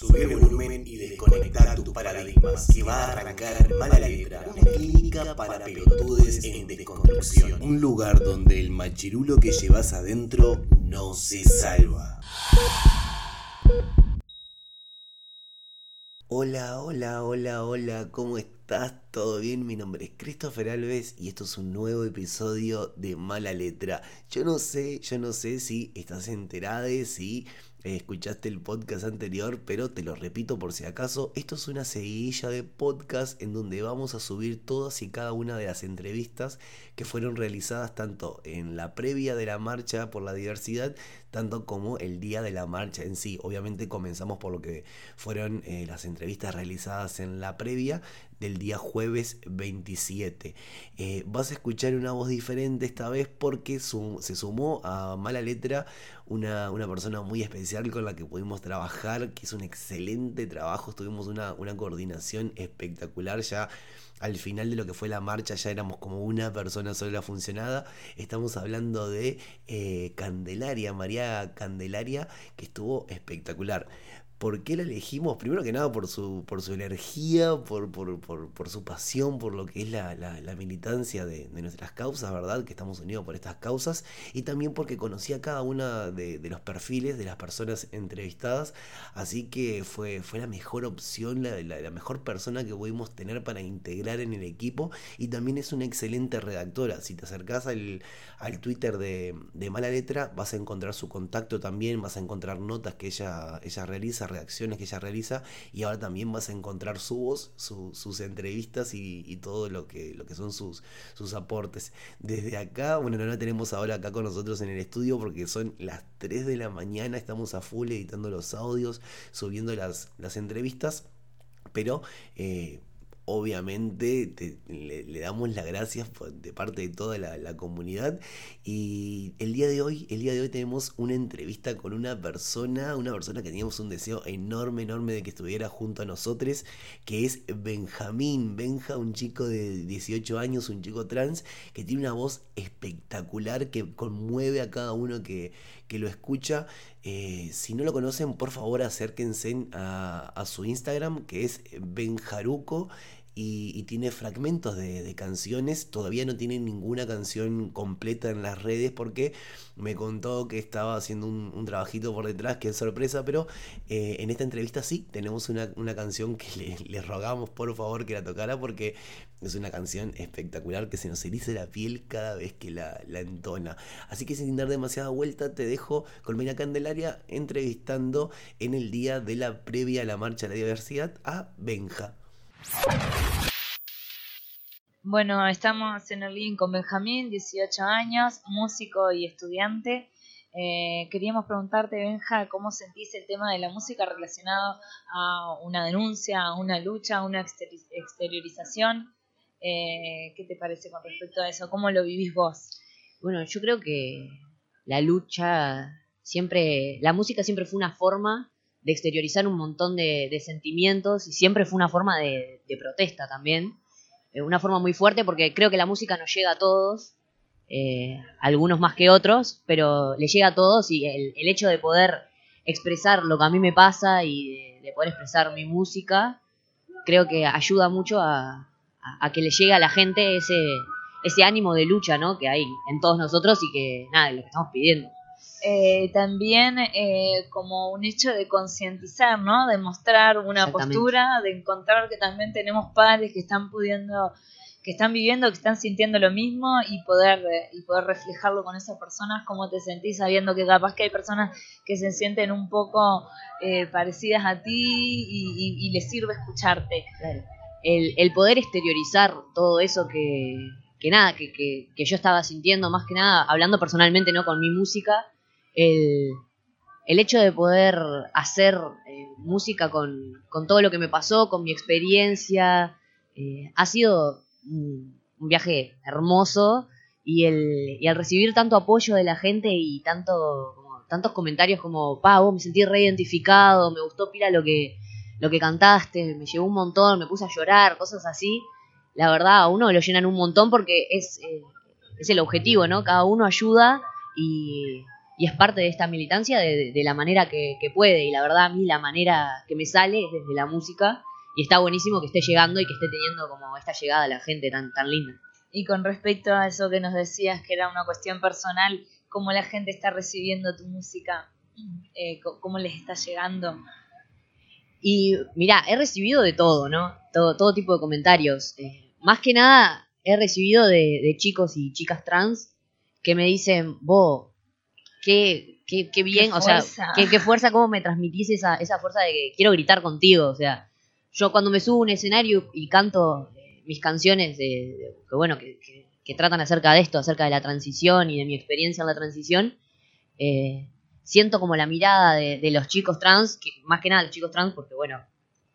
Subir el volumen y desconectar tus paradigmas, que va a arrancar mala letra, una clínica para pelotudes en desconstrucción. Un lugar donde el machirulo que llevas adentro no se salva. Hola, hola, hola, hola, ¿cómo estás? ¿Todo bien? Mi nombre es Christopher Alves y esto es un nuevo episodio de Mala Letra. Yo no sé, yo no sé si estás enterada, si escuchaste el podcast anterior, pero te lo repito por si acaso, esto es una seguidilla de podcast en donde vamos a subir todas y cada una de las entrevistas que fueron realizadas tanto en la previa de la marcha por la diversidad, tanto como el día de la marcha en sí. Obviamente comenzamos por lo que fueron eh, las entrevistas realizadas en la previa del día jueves 27. Eh, vas a escuchar una voz diferente esta vez porque se sumó a Mala Letra una, una, persona muy especial con la que pudimos trabajar, que hizo un excelente trabajo, tuvimos una, una coordinación espectacular ya al final de lo que fue la marcha ya éramos como una persona sola funcionada. Estamos hablando de eh, Candelaria, María Candelaria, que estuvo espectacular. ¿Por qué la elegimos? Primero que nada por su, por su energía, por, por, su pasión, por lo que es la, militancia de, nuestras causas, ¿verdad? Que estamos unidos por estas causas. Y también porque conocía cada una de, los perfiles de las personas entrevistadas. Así que fue, fue la mejor opción, la, mejor persona que pudimos tener para integrar en el equipo. Y también es una excelente redactora. Si te acercás al, al Twitter de, de Mala Letra, vas a encontrar su contacto también, vas a encontrar notas que ella, ella realiza reacciones que ella realiza y ahora también vas a encontrar su voz, sus entrevistas y, todo lo que, lo que son sus, sus aportes. Desde acá, bueno, no la tenemos ahora acá con nosotros en el estudio porque son las 3 de la mañana, estamos a full editando los audios, subiendo las, las entrevistas, pero... Eh, obviamente le, damos las gracias de parte de toda la, comunidad. Y el día de hoy el día de hoy tenemos una entrevista con una persona una persona que teníamos un deseo enorme enorme de que estuviera junto a nosotros que es Benjamín. Benja un chico de 18 años un chico trans que tiene una voz espectacular que conmueve a cada uno que, que lo escucha. Eh, si no lo conocen por favor acérquense a, a su Instagram que es Benjaruco y, tiene fragmentos de, canciones. Todavía no tiene ninguna canción completa en las redes porque me contó que estaba haciendo un, trabajito por detrás, que es sorpresa, pero eh, en esta entrevista sí tenemos una, canción que le, rogamos por favor que la tocara porque es una canción espectacular que se nos eriza la piel cada vez que la, entona. Así que sin dar demasiada vuelta, te dejo con Mira Candelaria entrevistando en el día de la previa a la marcha de la diversidad a Benja. Bueno, estamos en el link con Benjamín, 18 años, músico y estudiante. Eh, queríamos preguntarte, Benja, ¿cómo sentís el tema de la música relacionado a una denuncia, a una lucha, a una exteriorización? Eh, ¿Qué te parece con respecto a eso? ¿Cómo lo vivís vos? Bueno, yo creo que la lucha siempre, la música siempre fue una forma de exteriorizar un montón de, sentimientos y siempre fue una forma de, protesta también. Eh, una forma muy fuerte porque creo que la música nos llega a todos, eh, algunos más que otros, pero le llega a todos y el, hecho de poder expresar lo que a mí me pasa y de, poder expresar mi música, creo que ayuda mucho a, que le llegue a la gente ese, ese ánimo de lucha ¿no? que hay en todos nosotros y que nada, lo que estamos pidiendo. Eh, también eh, como un hecho de concientizar, ¿no? De mostrar una postura, de encontrar que también tenemos padres que están pudiendo, que están viviendo, que están sintiendo lo mismo y poder, eh, y poder reflejarlo con esas personas, cómo te sentís sabiendo que capaz que hay personas que se sienten un poco parecidas a ti y, les sirve escucharte. El, el, poder exteriorizar todo eso que, que nada, que, que, que, yo estaba sintiendo más que nada, hablando personalmente, ¿no? Con mi música, el, hecho de poder hacer eh, música con, todo lo que me pasó, con mi experiencia, eh, ha sido un, viaje hermoso y, el, y al recibir tanto apoyo de la gente y tanto, tantos comentarios como, pa, vos me sentí reidentificado, me gustó pila lo que, lo que cantaste, me llevó un montón, me puse a llorar, cosas así, la verdad a uno lo llenan un montón porque es, eh, es el objetivo, ¿no? Cada uno ayuda y, y es parte de esta militancia de, la manera que, puede. Y la verdad, a mí la manera que me sale es desde la música. Y está buenísimo que esté llegando y que esté teniendo como esta llegada la gente tan, tan linda. Y con respecto a eso que nos decías, que era una cuestión personal, ¿cómo la gente está recibiendo tu música? Eh, ¿Cómo les está llegando? Y mira, he recibido de todo, ¿no? Todo, todo tipo de comentarios. Eh, más que nada, he recibido de, de, chicos y chicas trans que me dicen, vos, qué, qué, qué bien, o sea, qué, qué, fuerza, cómo me transmitís esa, esa fuerza de que quiero gritar contigo, o sea, yo cuando me subo a un escenario y canto eh, mis canciones de, que bueno, que, que, tratan acerca de esto, acerca de la transición y de mi experiencia en la transición, eh, siento como la mirada de, de, los chicos trans, que, más que nada los chicos trans, porque bueno,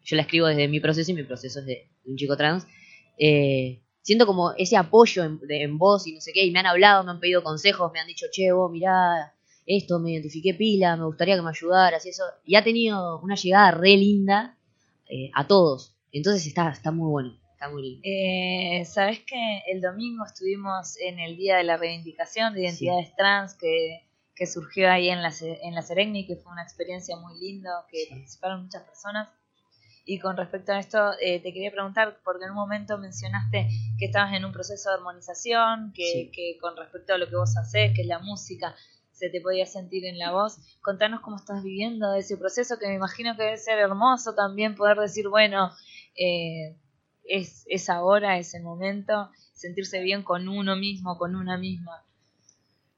yo la escribo desde mi proceso y mi proceso es de, un chico trans, eh, siento como ese apoyo en, en, voz y no sé qué, y me han hablado, me han pedido consejos, me han dicho, che, vos mirá, esto, me identifiqué pila, me gustaría que me ayudaras y eso. Y ha tenido una llegada re linda eh, a todos. Entonces está, está muy bueno, está muy lindo. Eh, Sabes que el domingo estuvimos en el Día de la Reivindicación de Identidades Trans que, que, surgió ahí en la, en la que fue una experiencia muy linda, que participaron muchas personas. Y con respecto a esto, eh, te quería preguntar, porque en un momento mencionaste que estabas en un proceso de armonización, que, que con respecto a lo que vos hacés, que es la música, se te podía sentir en la voz. Contanos cómo estás viviendo ese proceso, que me imagino que debe ser hermoso también poder decir, bueno, eh, es, es ahora, es el momento, sentirse bien con uno mismo, con una misma.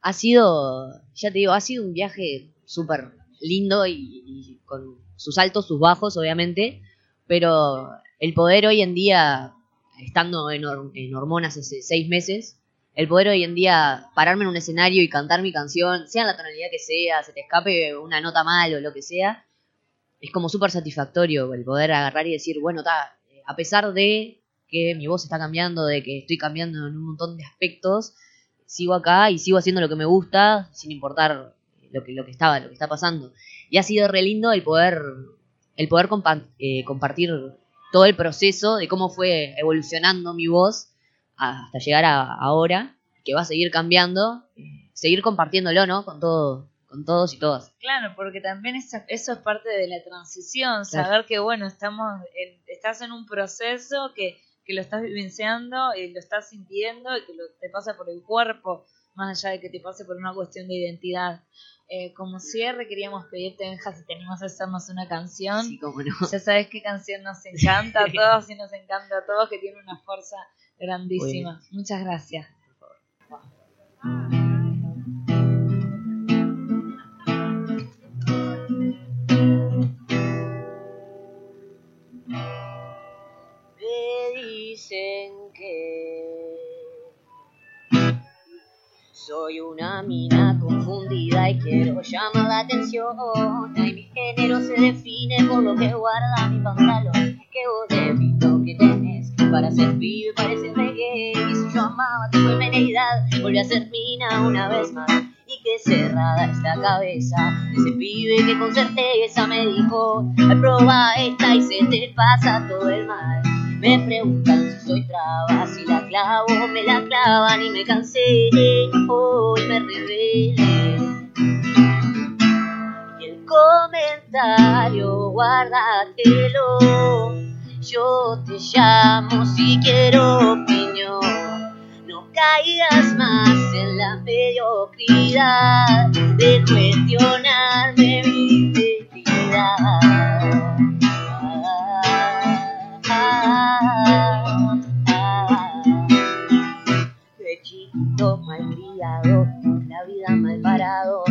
Ha sido, ya te digo, ha sido un viaje súper lindo y, con sus altos, sus bajos, obviamente, pero el poder hoy en día, estando en, en hormonas hace seis meses, el poder hoy en día pararme en un escenario y cantar mi canción, sea la tonalidad que sea, se te escape una nota mal o lo que sea, es como súper satisfactorio el poder agarrar y decir, bueno, ta, a pesar de que mi voz está cambiando, de que estoy cambiando en un montón de aspectos, sigo acá y sigo haciendo lo que me gusta, sin importar lo que, lo que estaba, lo que está pasando. Y ha sido re lindo el poder, el poder eh, compartir todo el proceso de cómo fue evolucionando mi voz hasta llegar a ahora, que va a seguir cambiando, seguir compartiéndolo, ¿no? Con todo, con todos y todas. Claro, porque también eso, eso es parte de la transición, saber que bueno, estamos estás en un proceso que, que lo estás vivenciando y lo estás sintiendo y que lo, te pasa por el cuerpo, más allá de que te pase por una cuestión de identidad. Eh, como cierre queríamos pedirte, Benja, si tenemos que hacernos una canción. Sí, cómo no. Ya sabes qué canción nos encanta a todos y nos encanta a todos, que tiene una fuerza grandísima. Muchas gracias. Me dicen que soy una mina confundida y quiero llamar la atención. Y mi género se define por lo que guarda mi pantalón. Que vos de que tenés para ser pibe parece reggae Y si yo amaba tu femenidad Volví a ser mina una vez más Y que cerrada esta cabeza Ese pibe que con certeza me dijo Prueba esta y se te pasa todo el mal Me preguntan si soy traba Si la clavo, me la clavan y me cansé. Hoy me revelé Y el comentario guárdatelo. Yo te llamo si quiero opinión. No caigas más en la mediocridad de cuestionarme mi vida mal parado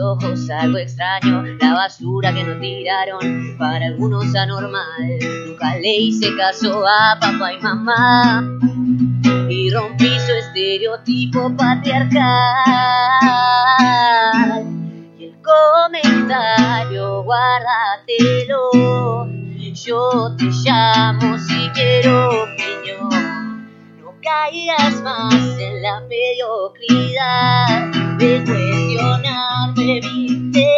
ojos algo extraño, la basura que nos tiraron, para algunos anormal. Nunca le hice caso a papá y mamá y rompí su estereotipo patriarcal. Y el comentario, guárdatelo, yo te llamo si quiero opinión. No caigas más en la mediocridad de cuestionar me viste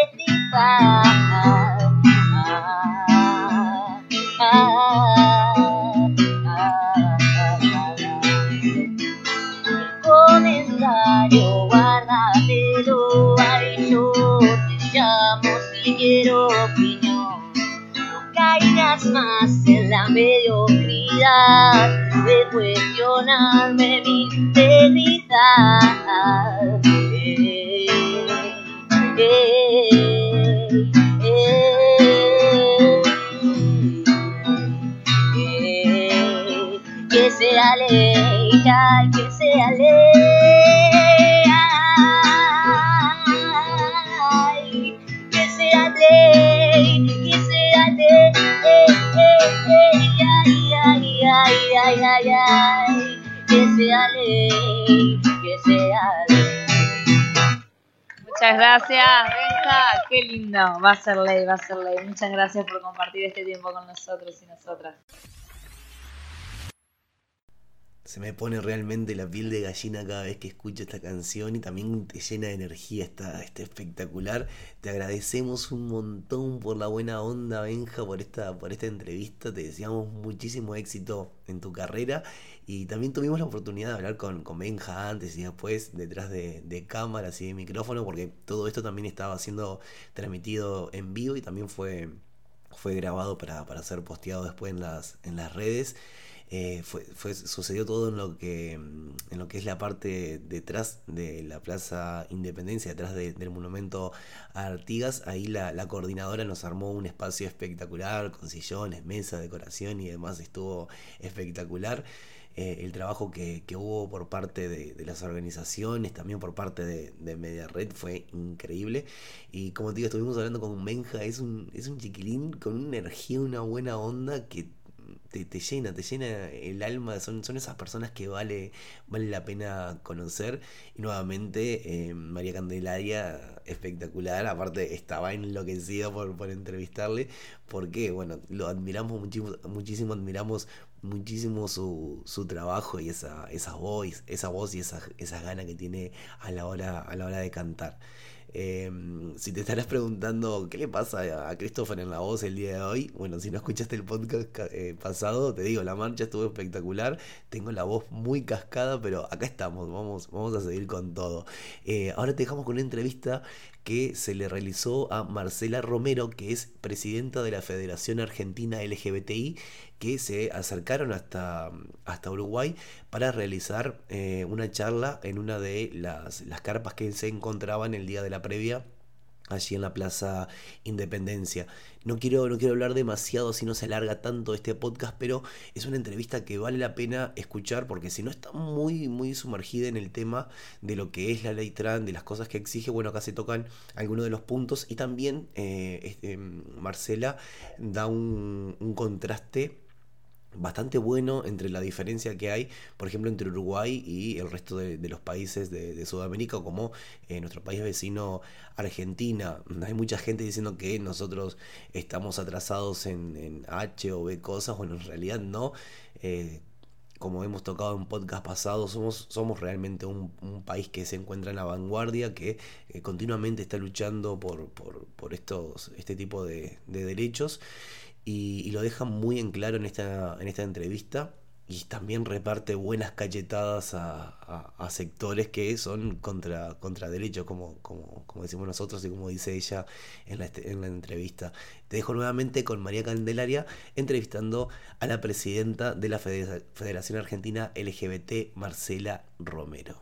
caigas más en la mediocridad de cuestionarme mi integridad. Eh, eh, eh, que sea ley, que sea ley. Muchas gracias, Benja, qué lindo, va a ser ley, va a ser ley. Muchas gracias por compartir este tiempo con nosotros y nosotras. Se me pone realmente la piel de gallina cada vez que escucho esta canción y también te llena de energía, está, espectacular. Te agradecemos un montón por la buena onda, Benja, por esta, por esta entrevista. Te deseamos muchísimo éxito en tu carrera y también tuvimos la oportunidad de hablar con, con Benja antes y después detrás de, de cámaras y de micrófono porque todo esto también estaba siendo transmitido en vivo y también fue, fue grabado para, para ser posteado después en las, en las redes. Eh, fue, sucedió todo en lo que mm, en lo que es la parte detrás de la Plaza Independencia, detrás del monumento a Artigas. Ahí la, coordinadora nos armó un espacio espectacular con sillones, mesa, decoración y demás. Estuvo espectacular. Eh, el trabajo que, hubo por parte de, las organizaciones, también por parte de, de Media Red, fue increíble. Y como te digo, estuvimos hablando con Benja, es un, es un chiquilín con una energía, una buena onda que te, llena, te llena el alma, son, son esas personas que vale, vale la pena conocer. Y nuevamente, eh, María Candelaria, espectacular, aparte estaba enloquecido por, por entrevistarle, porque, bueno, lo admiramos muchísimo, muchísimo admiramos muchísimo su, su trabajo y esa, esa voz, esa voz y esa, esa gana que tiene a la hora, a la hora de cantar. Em, si te estarás preguntando qué le pasa a Christopher en la voz el día de hoy, bueno, si no escuchaste el podcast eh, pasado, te digo, la marcha estuvo espectacular, tengo la voz muy cascada, pero acá estamos, vamos, vamos a seguir con todo. Eh, ahora te dejamos con una entrevista que se le realizó a Marcela Romero, que es presidenta de la Federación Argentina LGBTI, que se acercaron hasta, hasta Uruguay para realizar eh, una charla en una de las, las carpas que se encontraban el día de la previa allí en la Plaza Independencia. No quiero, no quiero hablar demasiado si no se alarga tanto este podcast, pero es una entrevista que vale la pena escuchar porque si no está muy, muy sumergida en el tema de lo que es la ley trans, de las cosas que exige, bueno, acá se tocan algunos de los puntos y también eh, este, Marcela da un, un contraste bastante bueno entre la diferencia que hay, por ejemplo, entre Uruguay y el resto de, los países de, Sudamérica, como eh, nuestro país vecino Argentina. Hay mucha gente diciendo que nosotros estamos atrasados en, H o B cosas, bueno, en realidad no. Eh, como hemos tocado en podcast pasados, somos, realmente un, país que se encuentra en la vanguardia, que eh, continuamente está luchando por, por, estos, este tipo de derechos y, lo deja muy en claro en esta, en esta entrevista y también reparte buenas cachetadas a, sectores que son contra, contra derechos, como, como, como, decimos nosotros y como dice ella en la, en la entrevista. Te dejo nuevamente con María Candelaria entrevistando a la presidenta de la Federación Argentina LGBT, Marcela Romero.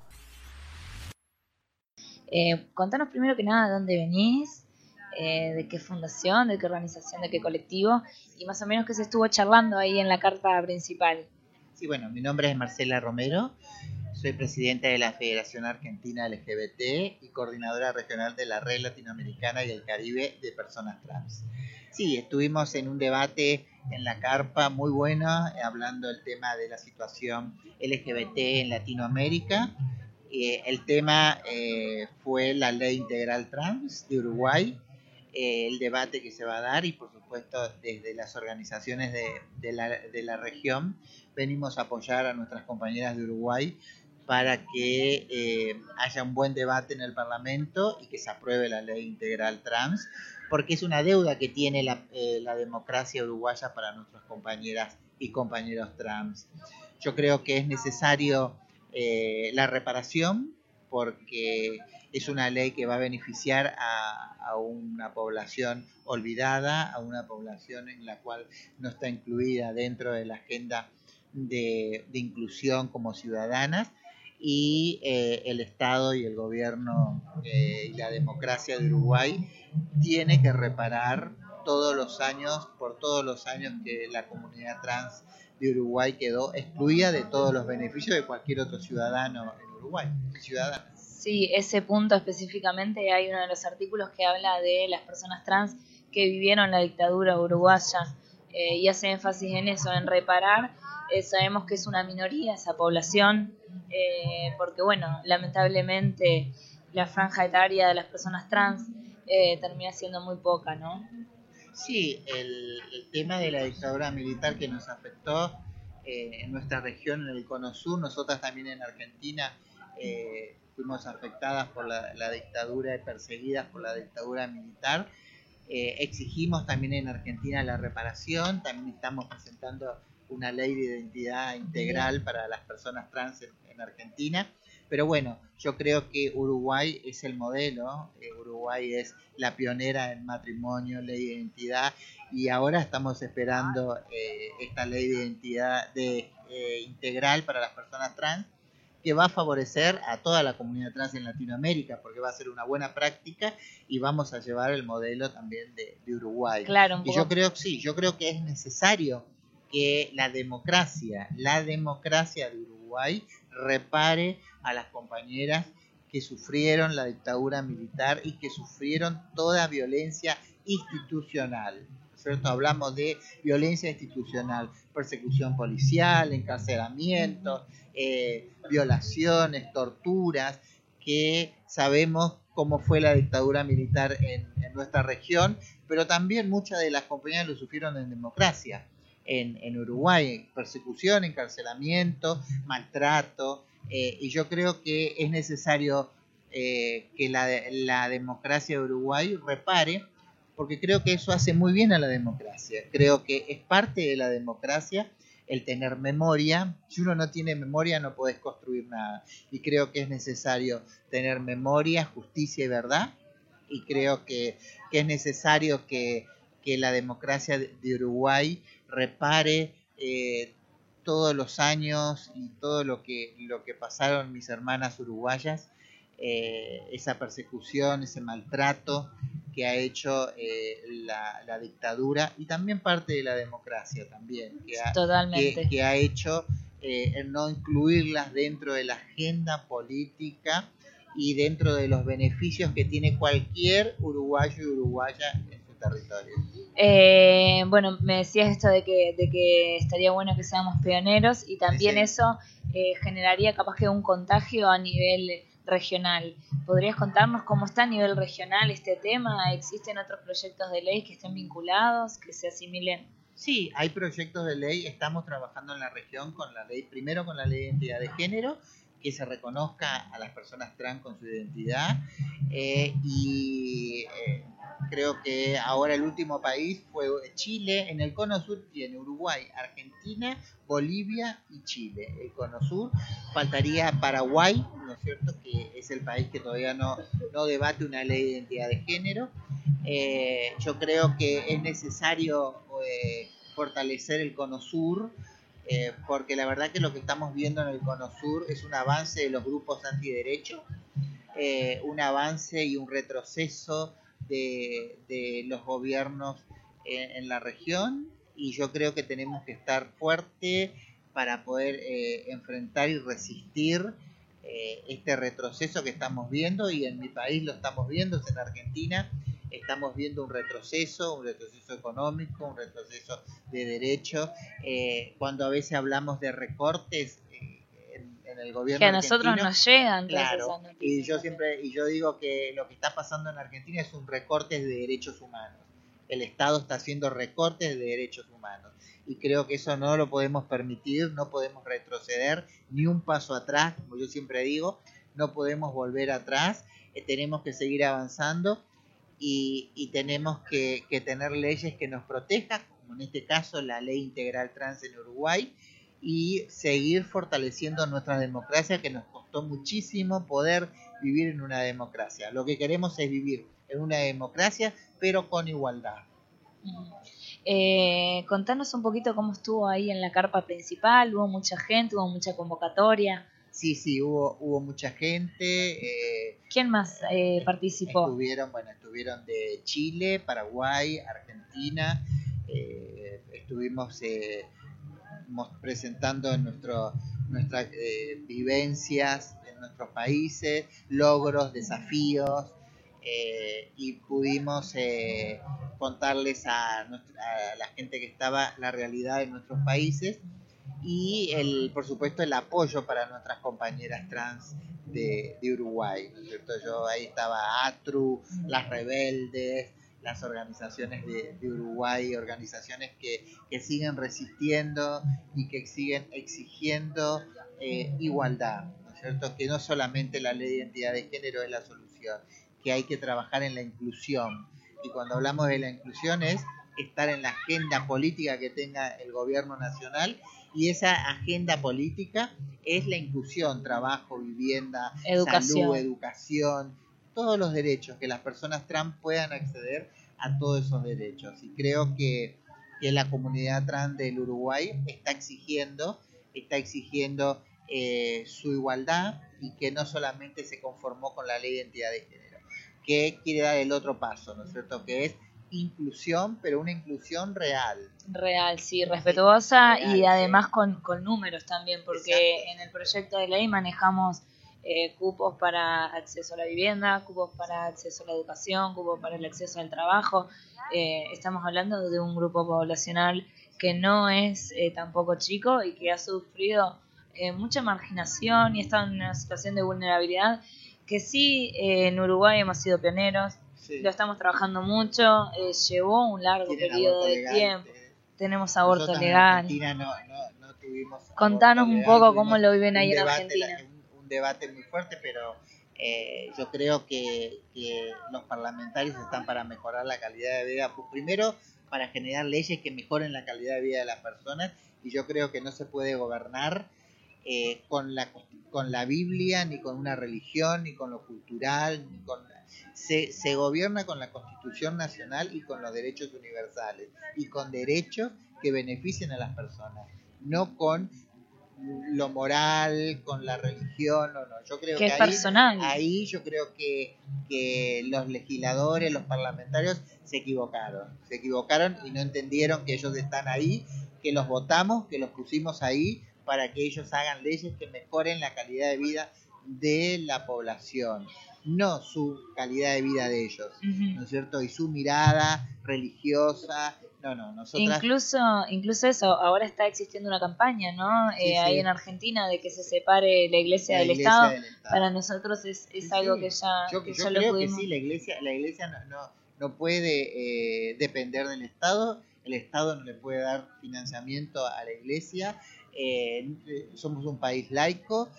Eh, contanos primero que nada dónde venís, eh, de qué fundación, de qué organización, de qué colectivo y más o menos qué se estuvo charlando ahí en la carta principal. Sí, bueno, mi nombre es Marcela Romero, soy presidenta de la Federación Argentina LGBT y coordinadora regional de la Red Latinoamericana y el Caribe de Personas Trans. Sí, estuvimos en un debate en la carpa muy bueno, hablando del tema de la situación LGBT en Latinoamérica. Eh, el tema eh, fue la ley integral trans de Uruguay, eh, el debate que se va a dar y por supuesto desde las organizaciones de, la, de, la, región venimos a apoyar a nuestras compañeras de Uruguay para que eh, haya un buen debate en el Parlamento y que se apruebe la ley integral trans, porque es una deuda que tiene la, eh, la democracia uruguaya para nuestras compañeras y compañeros trans. Yo creo que es necesario la reparación porque es una ley que va a beneficiar a, a una población olvidada, a una población en la cual no está incluida dentro de la agenda de, inclusión como ciudadanas y eh, el Estado y el gobierno eh, y la democracia de Uruguay tiene que reparar todos los años, por todos los años que la comunidad trans de Uruguay quedó excluida de todos los beneficios de cualquier otro ciudadano en Uruguay, ciudadana. Sí, ese punto específicamente hay uno de los artículos que habla de las personas trans que vivieron la dictadura uruguaya eh, y hace énfasis en eso, en reparar. Eh, sabemos que es una minoría esa población, eh, porque bueno, lamentablemente la franja etaria de las personas trans termina siendo muy poca, ¿no? Sí, el, tema de la dictadura militar que nos afectó en nuestra región, en el Cono Sur, nosotras también en Argentina, eh, fuimos afectadas por la, dictadura y perseguidas por la dictadura militar. Eh, exigimos también en Argentina la reparación, también estamos presentando una ley de identidad integral para las personas trans en, Argentina. Pero bueno, yo creo que Uruguay es el modelo, eh, Uruguay es la pionera en matrimonio, ley de identidad, y ahora estamos esperando eh, esta ley de identidad de, integral para las personas trans que va a favorecer a toda la comunidad trans en Latinoamérica, porque va a ser una buena práctica y vamos a llevar el modelo también de, Uruguay. Claro, y yo creo que sí, yo creo que es necesario que la democracia, la democracia de Uruguay repare a las compañeras que sufrieron la dictadura militar y que sufrieron toda violencia institucional. ¿cierto? Hablamos de violencia institucional, persecución policial, encarcelamiento, eh, violaciones, torturas, que sabemos cómo fue la dictadura militar en, nuestra región, pero también muchas de las compañías lo sufrieron en democracia. En, Uruguay, persecución, encarcelamiento, maltrato, eh, y yo creo que es necesario eh, que la, la democracia de Uruguay repare porque creo que eso hace muy bien a la democracia. Creo que es parte de la democracia el tener memoria. Si uno no tiene memoria no puedes construir nada. Y creo que es necesario tener memoria, justicia y verdad. Y creo que, es necesario que, la democracia de Uruguay repare eh, todos los años y todo lo que, lo que pasaron mis hermanas uruguayas, eh, esa persecución, ese maltrato, que ha hecho eh, la, dictadura y también parte de la democracia también, que ha, Totalmente. Que, ha hecho eh, no incluirlas dentro de la agenda política y dentro de los beneficios que tiene cualquier uruguayo y uruguaya en su territorio. Eh, bueno, me decías esto de que, de que estaría bueno que seamos pioneros y también eso generaría capaz que un contagio a nivel regional. ¿Podrías contarnos cómo está a nivel regional este tema? ¿Existen otros proyectos de ley que estén vinculados, que se asimilen? Sí, hay proyectos de ley. Estamos trabajando en la región con la ley, primero con la ley de identidad de género, que se reconozca a las personas trans con su identidad. Eh, y eh, creo que ahora el último país fue Chile. En el cono sur tiene Uruguay, Argentina, Bolivia y Chile. El cono sur faltaría Paraguay, ¿no es cierto? Que es el país que todavía no, no debate una ley de identidad de género. Eh, yo creo que es necesario fortalecer el cono sur. Eh, porque la verdad que lo que estamos viendo en el cono sur es un avance de los grupos antiderechos, un avance y un retroceso de, los gobiernos en, la región y yo creo que tenemos que estar fuerte para poder eh, enfrentar y resistir eh, este retroceso que estamos viendo y en mi país lo estamos viendo, es en Argentina, estamos viendo un retroceso, un retroceso económico, un retroceso de derechos. Eh, cuando a veces hablamos de recortes, en el gobierno que a nosotros nos llegan claro y yo siempre y yo digo que lo que está pasando en Argentina es un recorte de derechos humanos. El Estado está haciendo recortes de derechos humanos. Y creo que eso no lo podemos permitir no podemos retroceder ni un paso atrás como yo siempre digo no podemos volver atrás eh, tenemos que seguir avanzando y, y tenemos que, que tener leyes que nos protejan como en este caso la ley integral trans en Uruguay y seguir fortaleciendo nuestra democracia que nos costó muchísimo poder vivir en una democracia. Lo que queremos es vivir en una democracia, pero con igualdad. Eh, contanos un poquito cómo estuvo ahí en la carpa principal, hubo mucha gente, hubo mucha convocatoria. Sí, sí, hubo, hubo mucha gente. Eh, ¿Quién más eh, participó? Estuvieron, bueno, estuvieron de Chile, Paraguay, Argentina. Eh, estuvimos presentando nuestro, nuestras vivencias en nuestros países, logros, desafíos. y pudimos contarles a, la gente que estaba la realidad de nuestros países y el, por supuesto el apoyo para nuestras compañeras trans de, Uruguay, cierto? Yo ahí estaba ATRU, las rebeldes, las organizaciones de, Uruguay, organizaciones que, siguen resistiendo y que siguen exigiendo eh, igualdad, ¿no es cierto? Que no solamente la ley de identidad de género es la solución, que hay que trabajar en la inclusión, y cuando hablamos de la inclusión es estar en la agenda política que tenga el gobierno nacional y esa agenda política es la inclusión, trabajo, vivienda, salud, educación, todos los derechos, que las personas trans puedan acceder a todos esos derechos. Y creo que, que la comunidad trans del Uruguay está exigiendo, está exigiendo eh, su igualdad y que no solamente se conformó con la ley de identidad de género que quiere dar el otro paso, ¿no es cierto? Que es inclusión, pero una inclusión real. Real, sí, respetuosa y además con, con, números también, porque en el proyecto de ley manejamos eh, cupos para acceso a la vivienda, cupos para acceso a la educación, cupos para el acceso al trabajo. Eh, estamos hablando de un grupo poblacional que no es eh, tampoco chico y que ha sufrido mucha marginación y está en una situación de vulnerabilidad que sí eh, en Uruguay hemos sido pioneros, lo estamos trabajando mucho, eh, llevó un largo periodo de tiempo, tenemos aborto legal. Contanos un poco cómo lo viven ahí en Argentina. Debate muy fuerte, pero eh, yo creo que, los parlamentarios están para mejorar la calidad de vida. Pues primero, para generar leyes que mejoren la calidad de vida de las personas y yo creo que no se puede gobernar eh, con, la, con la Biblia, ni con una religión, ni con lo cultural, ni con... Se, se gobierna con la Constitución Nacional y con los derechos universales, y con derechos que beneficien a las personas, no con lo moral, con la religión, no, no. Yo creo que, ahí, personal. ahí yo creo que, que los legisladores, los parlamentarios se equivocaron. Se equivocaron y no entendieron que ellos están ahí, que los votamos, que los pusimos ahí para que ellos hagan leyes que mejoren la calidad de vida de la población, no su calidad de vida de ellos, ¿no es cierto? Y su mirada religiosa, no, no, nosotros Incluso, incluso eso, ahora está existiendo una campaña, ¿no? eh, Ahí en Argentina de que se separe la iglesia, del, Estado. Para nosotros es, es algo que ya, yo, yo creo que sí, la iglesia, la iglesia no, no, no puede eh, depender del Estado, el Estado no le puede dar financiamiento a la iglesia, eh, somos un país laico,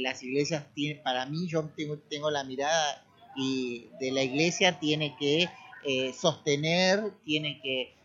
las iglesias tienen, para mí yo tengo, tengo la mirada y de la iglesia tiene que sostener, tiene que,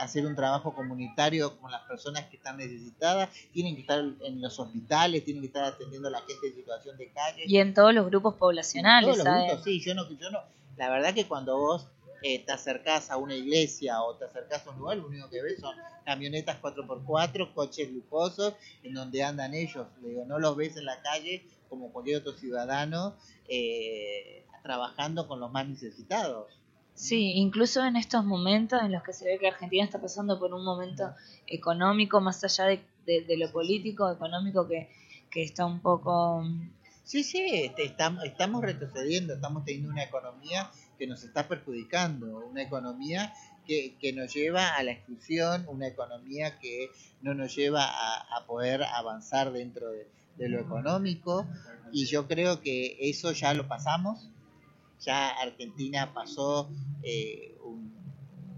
hacer un trabajo comunitario con las personas que están necesitadas, tienen que estar en los hospitales, tienen que estar atendiendo a la gente en situación de calle. Y en todos los grupos poblacionales. todos los grupos, sí, yo no, yo no, la verdad que cuando vos eh, te acercás a una iglesia o te acercás a un lugar, lo único que ves son camionetas 4x4, coches lujosos, en donde andan ellos. Le digo, no los ves en la calle como cualquier otro ciudadano eh, trabajando con los más necesitados. Sí, incluso en estos momentos en los que se ve que Argentina está pasando por un momento económico, más allá de, lo político, económico, que, que está un poco... Sí, sí, este, estamos, estamos retrocediendo, estamos teniendo una economía que nos está perjudicando, una economía que, nos lleva a la exclusión, una economía que no nos lleva a, poder avanzar dentro de, lo económico y yo creo que eso ya lo pasamos, ya Argentina pasó eh,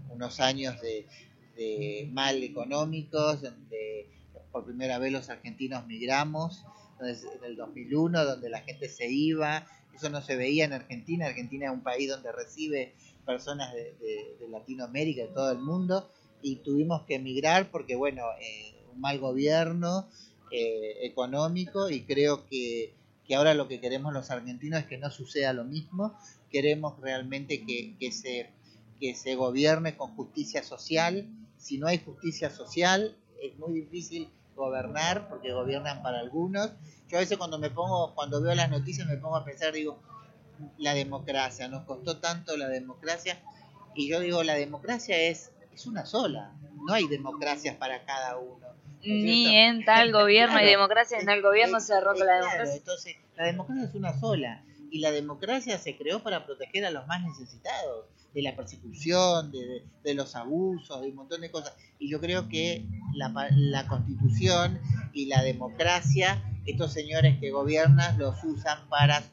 unos años de, de, mal económicos, donde por primera vez los argentinos migramos, en el 2001, donde la gente se iba, eso no se veía en Argentina. Argentina es un país donde recibe personas de, Latinoamérica, de todo el mundo, y tuvimos que emigrar porque, bueno, eh, un mal gobierno eh, económico y creo que, ahora lo que queremos los argentinos es que no suceda lo mismo, queremos realmente que, que, se, que se gobierne con justicia social. Si no hay justicia social, es muy difícil gobernar porque gobiernan para algunos. Yo a veces cuando me pongo, cuando veo las noticias me pongo a pensar, digo, la democracia, nos costó tanto la democracia, y yo digo, la democracia es, es una sola, no hay democracias para cada uno. Ni en tal gobierno hay democracia, en tal gobierno se derroca la democracia. Entonces, la democracia es una sola, y la democracia se creó para proteger a los más necesitados de la persecución, de, de, los abusos, de un montón de cosas. Y yo creo que la, la, constitución y la democracia, estos señores que gobiernan, los usan para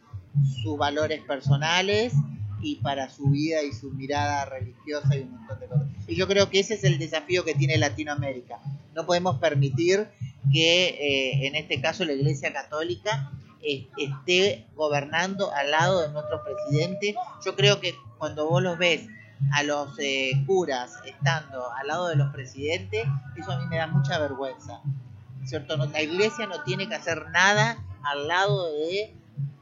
sus valores personales y para su vida y su mirada religiosa y un montón de cosas. Y yo creo que ese es el desafío que tiene Latinoamérica. No podemos permitir que eh, en este caso la Iglesia Católica esté gobernando al lado de nuestro presidente. Yo creo que cuando vos los ves a los eh, curas estando al lado de los presidentes, eso a mí me da mucha vergüenza. ¿Cierto? la iglesia no tiene que hacer nada al lado de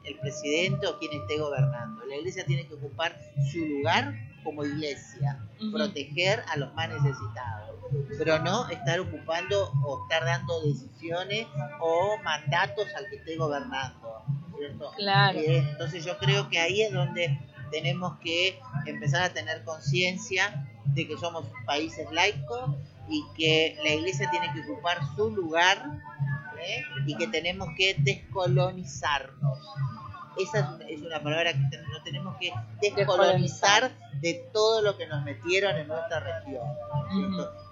el presidente o quien esté gobernando. La iglesia tiene que ocupar su lugar como iglesia, proteger a los más necesitados, pero no estar ocupando o estar dando decisiones o mandatos al que esté gobernando. Claro. Entonces yo creo que ahí es donde tenemos que empezar a tener conciencia de que somos países laicos y que la iglesia tiene que ocupar su lugar ¿eh? y que tenemos que descolonizarnos. Esa es una palabra que no tenemos que descolonizar de todo lo que nos metieron en nuestra región.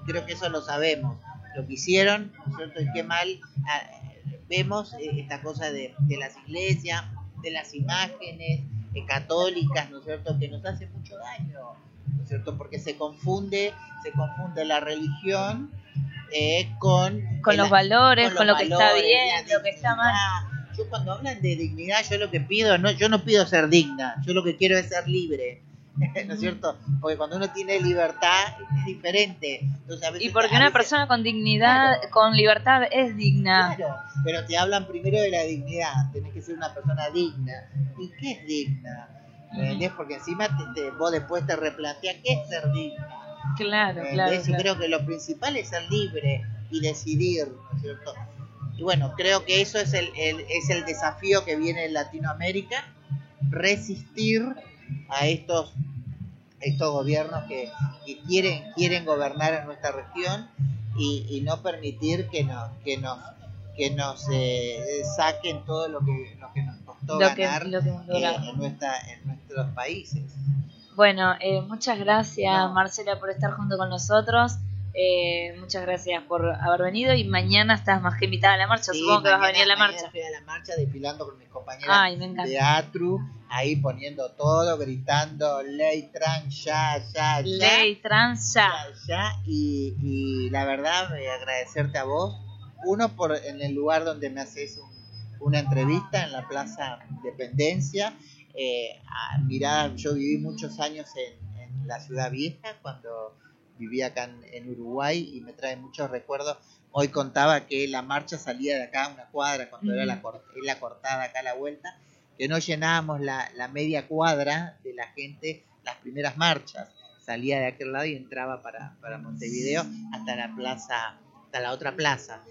Creo que eso lo sabemos. Lo que hicieron, ¿cierto? Y qué mal ah, vemos eh, esta cosa de, de las iglesias, de las imágenes, católicas, ¿no es cierto?, que nos hace mucho daño, ¿no es cierto?, porque se confunde, se confunde la religión eh, con... Con los valores, con, lo que está bien, lo que está mal. Yo cuando hablan de dignidad, yo lo que pido, no, yo no pido ser digna, yo lo que quiero es ser libre. ¿no es cierto? Porque cuando uno tiene libertad es diferente. y porque una persona con dignidad, con libertad es digna. Claro, pero te hablan primero de la dignidad, tenés que ser una persona digna. ¿Y qué es digna? ¿Me Porque encima te, vos después te replanteas qué es ser digna. Claro, claro, Y creo que lo principal es ser libre y decidir, ¿no es cierto? Y bueno, creo que eso es el, el, es el desafío que viene en Latinoamérica, resistir a estos, estos gobiernos que, quieren, quieren gobernar en nuestra región y, no permitir que nos, que nos, que nos eh, saquen todo lo que, lo que nos costó ganar eh, en, nuestra, en nuestros países. Bueno, eh, muchas gracias Marcela por estar junto con nosotros. Eh, muchas gracias por haber venido y mañana estás más que invitada a la marcha. Supongo que vas a venir a la marcha. Fui a la marcha desfilando con mis compañeras de Atru, ahí poniendo todo, gritando ley trans ya, ya, ya. Ley trans ya. ya, Y, la verdad, a agradecerte a vos. Uno, por en el lugar donde me haces una entrevista en la Plaza Dependencia. Eh, mirá, yo viví muchos años en, en la ciudad vieja cuando vivía acá en, Uruguay y me trae muchos recuerdos. Hoy contaba que la marcha salía de acá una cuadra cuando era la, la cortada acá a la vuelta, que no llenábamos la, media cuadra de la gente las primeras marchas. Salía de aquel lado y entraba para, para Montevideo hasta la plaza, hasta la otra plaza.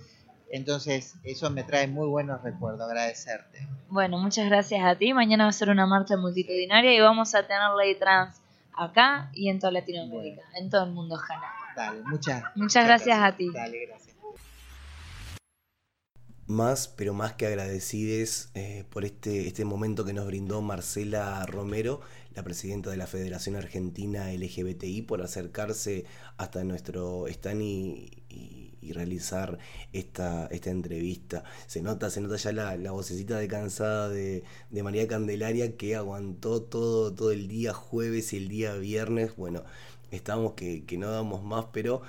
Entonces, eso me trae muy buenos recuerdos, agradecerte. Bueno, muchas gracias a ti. Mañana va a ser una marcha multitudinaria y vamos a tener ley trans acá y en toda Latinoamérica, en todo el mundo, ojalá. Dale, muchas, muchas, gracias, a ti. Dale, gracias. Más, pero más que agradecides eh, por este, este momento que nos brindó Marcela Romero, la presidenta de la Federación Argentina LGBTI, por acercarse hasta nuestro stand y, realizar esta, esta entrevista. Se nota, se nota ya la, la vocecita de cansada de, de, María Candelaria que aguantó todo, todo el día jueves y el día viernes. Bueno, estamos que, que no damos más, pero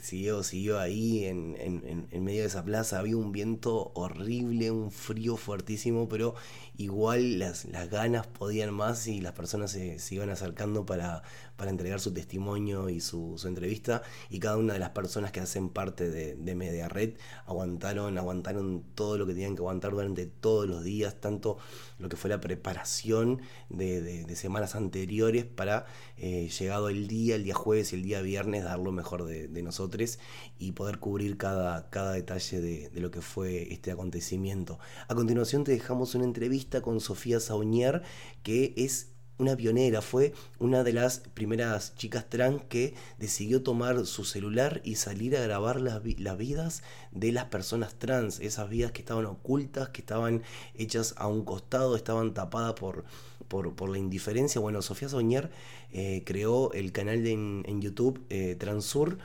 siguió, siguió ahí en, en, en, medio de esa plaza. Había un viento horrible, un frío fuertísimo, pero igual las, las ganas podían más y las personas se, se iban acercando para, para entregar su testimonio y su, entrevista. Y cada una de las personas que hacen parte de, de Media Red aguantaron, aguantaron todo lo que tenían que aguantar durante todos los días, tanto lo que fue la preparación de, semanas anteriores para eh, llegado el día, el día jueves y el día viernes, dar lo mejor de, nosotros y poder cubrir cada, cada detalle de, lo que fue este acontecimiento. A continuación te dejamos una entrevista con Sofía Saunier, que es una pionera, fue una de las primeras chicas trans que decidió tomar su celular y salir a grabar las, vidas de las personas trans, esas vidas que estaban ocultas, que estaban hechas a un costado, estaban tapadas por, por, la indiferencia. Bueno, Sofía Soñer eh, creó el canal en, YouTube eh, Transur.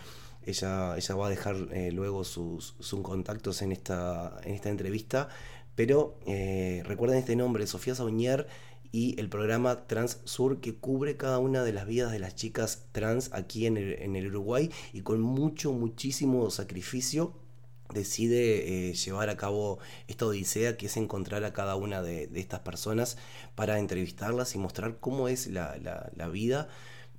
Ella, ella va a dejar eh, luego sus, sus, contactos en esta, en esta entrevista. Pero recuerden este nombre, Sofía Soñer y el programa Trans Sur que cubre cada una de las vidas de las chicas trans aquí en el, Uruguay y con mucho, muchísimo sacrificio decide eh, llevar a cabo esta odisea que es encontrar a cada una de, estas personas para entrevistarlas y mostrar cómo es la, la vida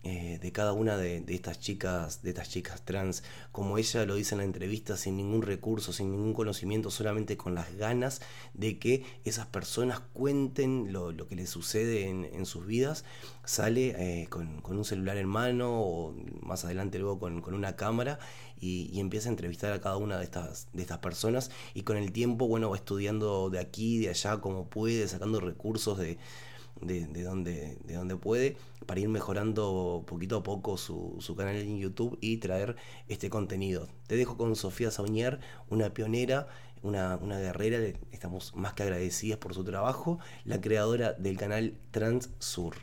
eh, de cada una de, estas chicas, de estas chicas trans, como ella lo dice en la entrevista, sin ningún recurso, sin ningún conocimiento, solamente con las ganas de que esas personas cuenten lo, que les sucede en, sus vidas, sale eh, con, un celular en mano o más adelante luego con, una cámara y, empieza a entrevistar a cada una de estas, de estas personas y con el tiempo, bueno, va estudiando de aquí, de allá, como puede, sacando recursos de de, de, donde, de puede para ir mejorando poquito a poco su, su, canal en YouTube y traer este contenido. Te dejo con Sofía Saunier, una pionera, una, una guerrera, estamos más que agradecidas por su trabajo, la creadora del canal Transsur.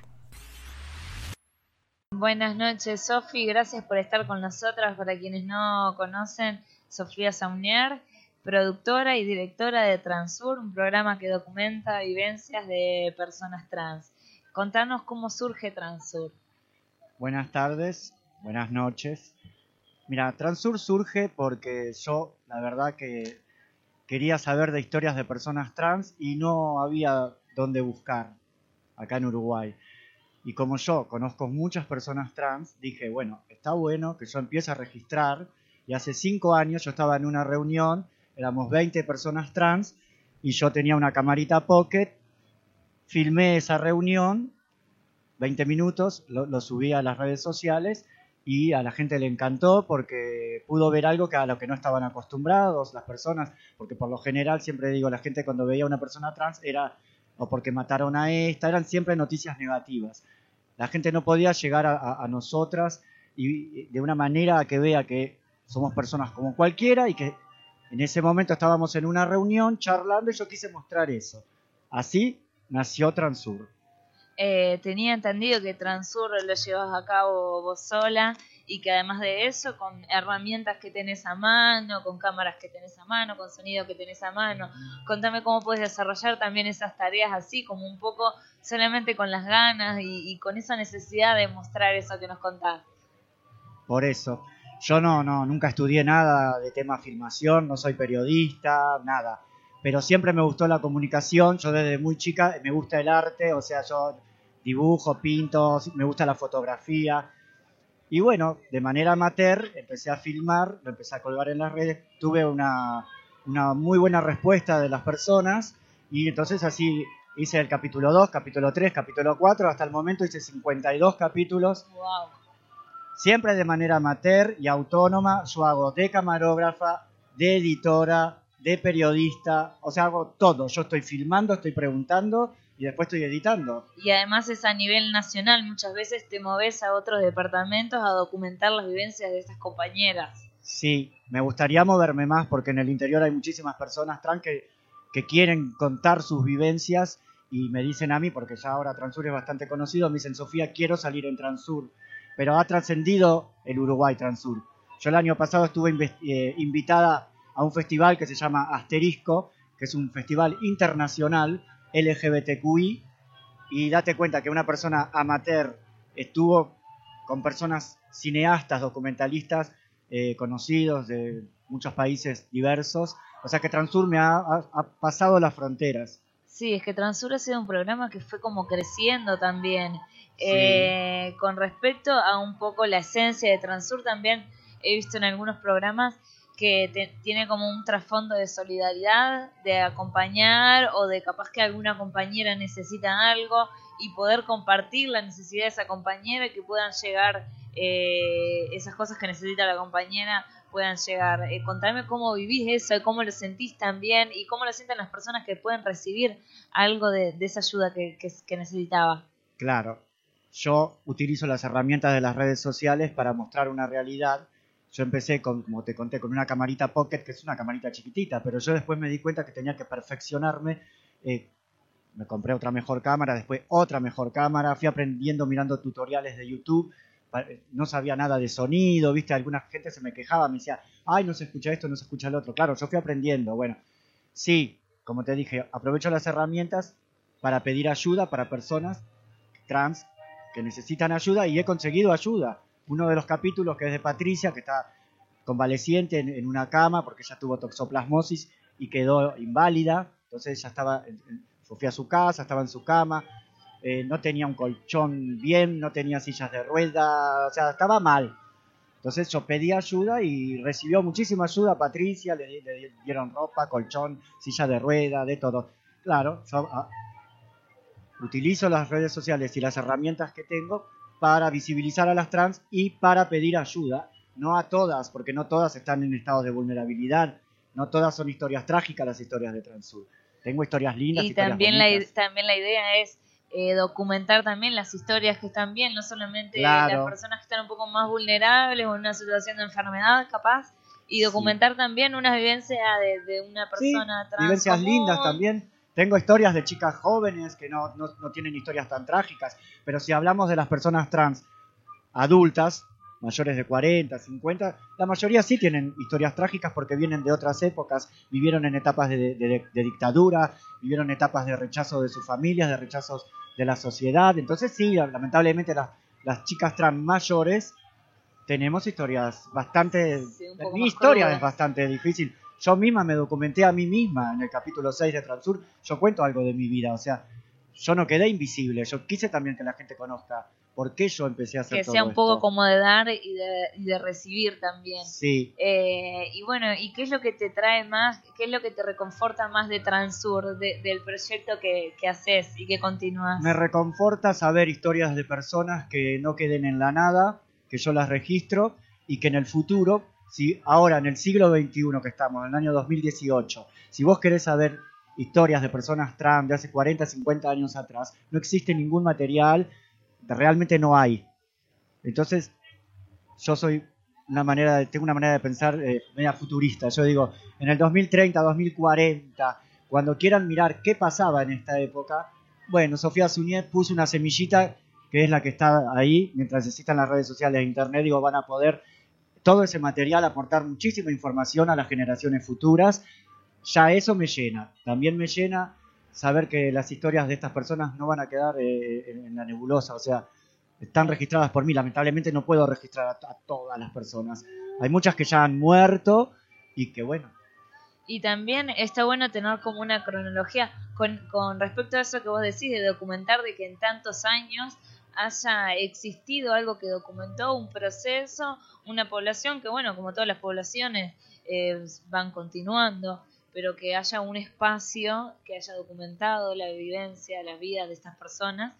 Buenas noches, Sofi. Gracias por estar con nosotras. Para quienes no conocen, Sofía Saunier productora y directora de Transur, un programa que documenta vivencias de personas trans. Contanos cómo surge Transur. Buenas tardes, buenas noches. Mira, Transur surge porque yo, la verdad que quería saber de historias de personas trans y no había dónde buscar acá en Uruguay. Y como yo conozco muchas personas trans, dije, bueno, está bueno que yo empiece a registrar. Y hace cinco años yo estaba en una reunión éramos 20 personas trans y yo tenía una camarita pocket, filmé esa reunión, 20 minutos, lo, subí a las redes sociales y a la gente le encantó porque pudo ver algo que a lo que no estaban acostumbrados las personas, porque por lo general siempre digo, la gente cuando veía a una persona trans era o porque mataron a esta, eran siempre noticias negativas. La gente no podía llegar a, a nosotras y de una manera que vea que somos personas como cualquiera y que en ese momento estábamos en una reunión charlando y yo quise mostrar eso. Así nació Transur. Eh, tenía entendido que Transur lo llevas a cabo vos sola y que además de eso, con herramientas que tenés a mano, con cámaras que tenés a mano, con sonido que tenés a mano, contame cómo puedes desarrollar también esas tareas así, como un poco solamente con las ganas y, y con esa necesidad de mostrar eso que nos contás. Por eso, yo no, no, nunca estudié nada de tema filmación, no soy periodista, nada. Pero siempre me gustó la comunicación, yo desde muy chica me gusta el arte, o sea, yo dibujo, pinto, me gusta la fotografía. Y bueno, de manera amateur empecé a filmar, lo empecé a colgar en las redes, tuve una, una muy buena respuesta de las personas y entonces así hice el capítulo 2, capítulo 3, capítulo 4, hasta el momento hice 52 capítulos. Wow siempre de manera amateur y autónoma. Yo hago de camarógrafa, de editora, de periodista, o sea, hago todo. Yo estoy filmando, estoy preguntando y después estoy editando. Y además es a nivel nacional, muchas veces te moves a otros departamentos a documentar las vivencias de estas compañeras. Sí, me gustaría moverme más porque en el interior hay muchísimas personas trans que, que quieren contar sus vivencias y me dicen a mí, porque ya ahora Transur es bastante conocido, me dicen, Sofía, quiero salir en Transur pero ha trascendido el Uruguay Transur. Yo el año pasado estuve eh, invitada a un festival que se llama Asterisco, que es un festival internacional LGBTQI, y date cuenta que una persona amateur estuvo con personas cineastas, documentalistas eh, conocidos de muchos países diversos, o sea que Transur me ha pasado las fronteras. Sí, es que Transur ha sido un programa que fue como creciendo también Eh, con respecto a un poco la esencia de Transur, también he visto en algunos programas que tiene como un trasfondo de solidaridad, de acompañar o de capaz que alguna compañera necesita algo y poder compartir la necesidad de esa compañera y que puedan llegar eh, esas cosas que necesita la compañera puedan llegar. Eh, contame cómo vivís eso, cómo lo sentís también y cómo lo sienten las personas que pueden recibir algo de, esa ayuda que, que necesitaba. Claro, yo utilizo las herramientas de las redes sociales para mostrar una realidad. Yo empecé, con, como te conté, con una camarita Pocket, que es una camarita chiquitita, pero yo después me di cuenta que tenía que perfeccionarme. Eh, me compré otra mejor cámara, después otra mejor cámara, fui aprendiendo mirando tutoriales de YouTube, no sabía nada de sonido, viste, alguna gente se me quejaba, me decía, ay, no se escucha esto, no se escucha el otro. Claro, yo fui aprendiendo, bueno, sí, como te dije, aprovecho las herramientas para pedir ayuda para personas trans que necesitan ayuda y he conseguido ayuda. Uno de los capítulos que es de Patricia, que está convaleciente en, una cama porque ella tuvo toxoplasmosis y quedó inválida. Entonces ella estaba, a su casa, estaba en su cama, eh, no tenía un colchón bien, no tenía sillas de rueda, o sea, estaba mal. Entonces yo pedí ayuda y recibió muchísima ayuda. Patricia le, dieron ropa, colchón, silla de rueda, de todo. Claro, yo utilizo las redes sociales y las herramientas que tengo para visibilizar a las trans y para pedir ayuda, no a todas, porque no todas están en estado de vulnerabilidad, no todas son historias trágicas las historias de Transur. Tengo historias lindas. Y también, la, también la idea es eh, documentar también las historias que están bien, no solamente las personas que están un poco más vulnerables o en una situación de enfermedad capaz, y documentar también una vivencia de, una persona trans. Vivencias lindas también tengo historias de chicas jóvenes que no, tienen historias tan trágicas, pero si hablamos de las personas trans adultas, mayores de 40, 50, la mayoría sí tienen historias trágicas porque vienen de otras épocas, vivieron en etapas de, dictadura, vivieron etapas de rechazo de sus familias, de rechazos de la sociedad. Entonces sí, lamentablemente las, las chicas trans mayores tenemos historias bastante... mi historia es bastante difícil yo misma me documenté a mí misma en el capítulo 6 de Transur, yo cuento algo de mi vida, o sea, yo no quedé invisible, yo quise también que la gente conozca por qué yo empecé a hacer que sea un poco como de dar y de, recibir también. Sí. Eh, y bueno, ¿y qué es lo que te trae más, qué es lo que te reconforta más de Transur, del proyecto que, que haces y que continúas? Me reconforta saber historias de personas que no queden en la nada, que yo las registro y que en el futuro si ahora en el siglo XXI que estamos, en el año 2018, si vos querés saber historias de personas trans de hace 40, 50 años atrás, no existe ningún material, realmente no hay. Entonces, yo soy una manera, tengo una manera de pensar eh, media futurista. Yo digo, en el 2030, 2040, cuando quieran mirar qué pasaba en esta época, bueno, Sofía Suñet puso una semillita que es la que está ahí, mientras existan las redes sociales e internet, digo, van a poder todo ese material, aportar muchísima información a las generaciones futuras. Ya eso me llena. También me llena saber que las historias de estas personas no van a quedar eh, en, la nebulosa, o sea, están registradas por mí. Lamentablemente no puedo registrar a, todas las personas. Hay muchas que ya han muerto y que bueno. Y también está bueno tener como una cronología con, con respecto a eso que vos decís de documentar de que en tantos años haya existido algo que documentó un proceso, una población que, bueno, como todas las poblaciones, eh, van continuando, pero que haya un espacio que haya documentado la vivencia, la vida de estas personas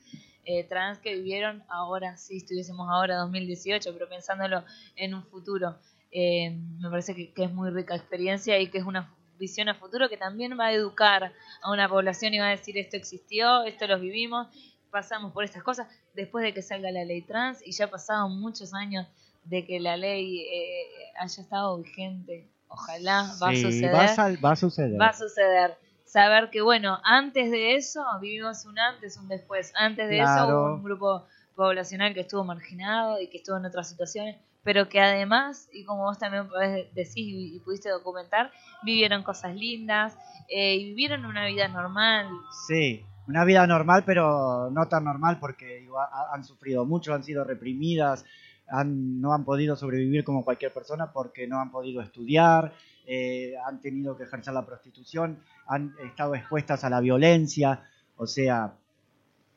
eh, trans que vivieron ahora, si estuviésemos ahora 2018, pero pensándolo en un futuro. Eh, me parece que, que es muy rica experiencia y que es una visión a futuro que también va a educar a una población y va a decir esto existió, esto lo vivimos pasamos por estas cosas después de que salga la ley trans y ya pasaron muchos años de que la ley eh, haya estado vigente. Ojalá va a suceder. Va a, suceder. Va a suceder. Saber que, bueno, antes de eso vivimos un antes, un después. Antes de eso hubo un grupo poblacional que estuvo marginado y que estuvo en otras situaciones, pero que además, y como vos también podés decir y, pudiste documentar, vivieron cosas lindas eh, y vivieron una vida normal. Sí, una vida normal, pero no tan normal porque han sufrido mucho, han sido reprimidas, han, no han podido sobrevivir como cualquier persona porque no han podido estudiar, eh, han tenido que ejercer la prostitución, han estado expuestas a la violencia. O sea,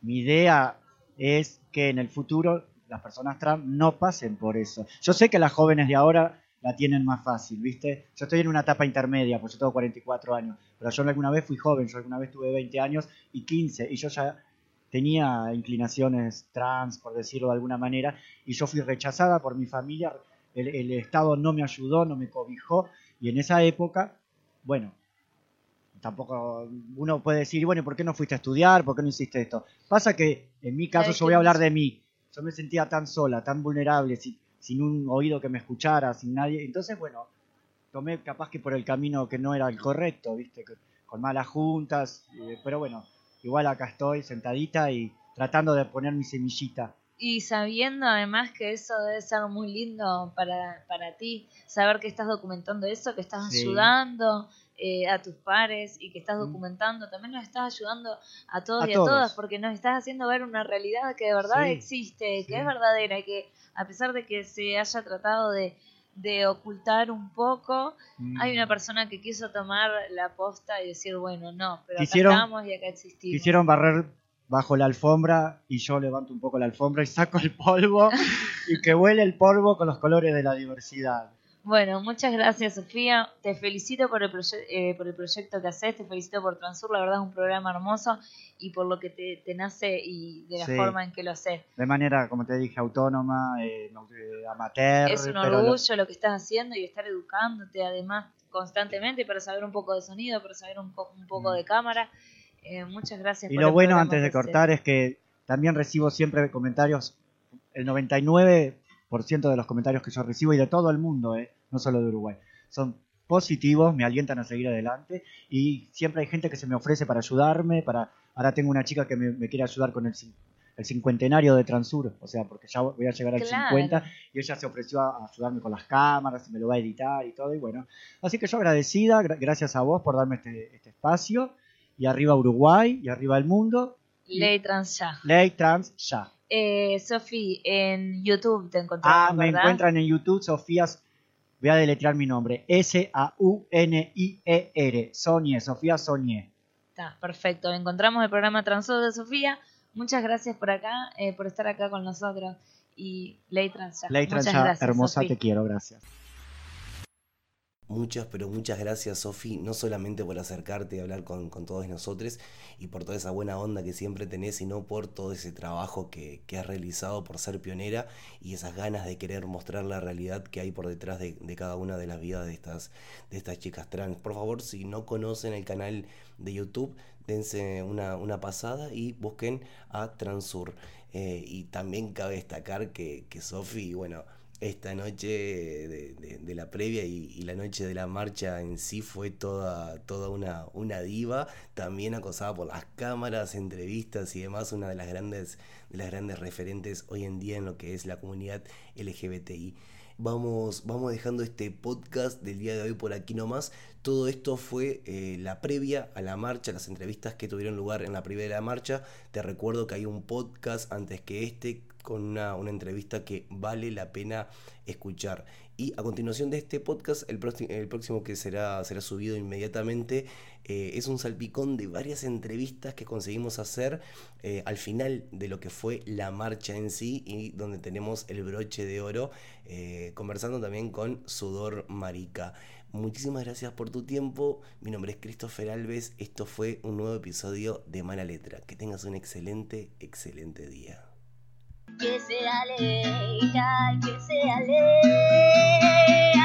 mi idea es que en el futuro las personas trans no pasen por eso. Yo sé que las jóvenes de ahora la tienen más fácil, ¿viste? Yo estoy en una etapa intermedia, pues yo tengo 44 años, pero yo alguna vez fui joven, yo alguna vez tuve 20 años y 15, y yo ya tenía inclinaciones trans, por decirlo de alguna manera, y yo fui rechazada por mi familia, el, el Estado no me ayudó, no me cobijó, y en esa época, bueno, tampoco uno puede decir, bueno, ¿por qué no fuiste a estudiar? ¿Por qué no hiciste esto? Pasa que en mi caso yo voy a hablar de mí. Yo me sentía tan sola, tan vulnerable, sin, sin un oído que me escuchara, sin nadie. Entonces, bueno, tomé capaz que por el camino que no era el correcto, ¿viste? Con malas juntas, eh, pero bueno, igual acá estoy sentadita y tratando de poner mi semillita. Y sabiendo además que eso debe ser muy lindo para, para ti, saber que estás documentando eso, que estás ayudando, eh, a tus pares y que estás documentando, también nos estás ayudando a todos y a todas, porque nos estás haciendo ver una realidad que de verdad existe, que es verdadera y que a pesar de que se haya tratado de, ocultar un poco, hay una mm. persona que quiso tomar la posta y decir, bueno, no, pero acá estamos y acá existimos. Quisieron barrer bajo la alfombra y yo levanto un poco la alfombra y saco el polvo y que huele el polvo con los colores de la diversidad. Bueno, muchas gracias Sofía. Te felicito por el, eh, por el proyecto que haces, te felicito por Transur, la verdad es un programa hermoso y por lo que te, nace y de la forma en que lo haces. De manera, como te dije, autónoma, eh, amateur. Es un orgullo lo... que estás haciendo y estar educándote además constantemente para saber un poco de sonido, para saber un, un poco de mm. cámara. Eh, muchas gracias. Y lo bueno antes de cortar es que también recibo siempre comentarios, el 99% de los comentarios que yo recibo y de todo el mundo, eh, no solo de Uruguay. Son positivos, me alientan a seguir adelante y siempre hay gente que se me ofrece para ayudarme, para ahora tengo una chica que me, quiere ayudar con el, el, cincuentenario de Transur, o sea, porque ya voy a llegar al 50 y ella se ofreció a ayudarme con las cámaras y me lo va a editar y todo y bueno, así que yo agradecida, gracias a vos por darme este, este espacio y arriba Uruguay y arriba el mundo. Ley Trans Ya. Ley Trans Ya. Eh, Sofi, en YouTube te encontramos. Ah, me encuentran en YouTube, Sofías Voy a deletrear mi nombre. S-A-U-N-I-E-R. Soñé, Sofía Soñé. Está, perfecto. Encontramos el programa Transo de Sofía. Muchas gracias por acá, eh, por estar acá con nosotros. Y Ley Transa. Ley Transa, hermosa, te quiero, gracias. Muchas, pero muchas gracias, Sofi, no solamente por acercarte y hablar con, todos nosotros y por toda esa buena onda que siempre tenés, sino por todo ese trabajo que, has realizado por ser pionera y esas ganas de querer mostrar la realidad que hay por detrás de, cada una de las vidas de estas, de estas chicas trans. Por favor, si no conocen el canal de YouTube, dense una, una pasada y busquen a Transur. Eh, y también cabe destacar que, que Sofi, bueno, esta noche de, la previa y, la noche de la marcha en sí fue toda, toda una, una diva, también acosada por las cámaras, entrevistas y demás, una de las grandes, de las grandes referentes hoy en día en lo que es la comunidad LGBTI. Vamos, vamos dejando este podcast del día de hoy por aquí nomás. Todo esto fue eh, la previa a la marcha, las entrevistas que tuvieron lugar en la previa de la marcha. Te recuerdo que hay un podcast antes que este con una, entrevista que vale la pena escuchar. Y a continuación de este podcast, el, el próximo que será, será subido inmediatamente eh, es un salpicón de varias entrevistas que conseguimos hacer eh, al final de lo que fue la marcha en sí y donde tenemos el broche de oro, eh, conversando también con Sudor Marica. Muchísimas gracias por tu tiempo. Mi nombre es Christopher Alves. Esto fue un nuevo episodio de Mala Letra. Que tengas un excelente, excelente día que sea ley, que sea ley.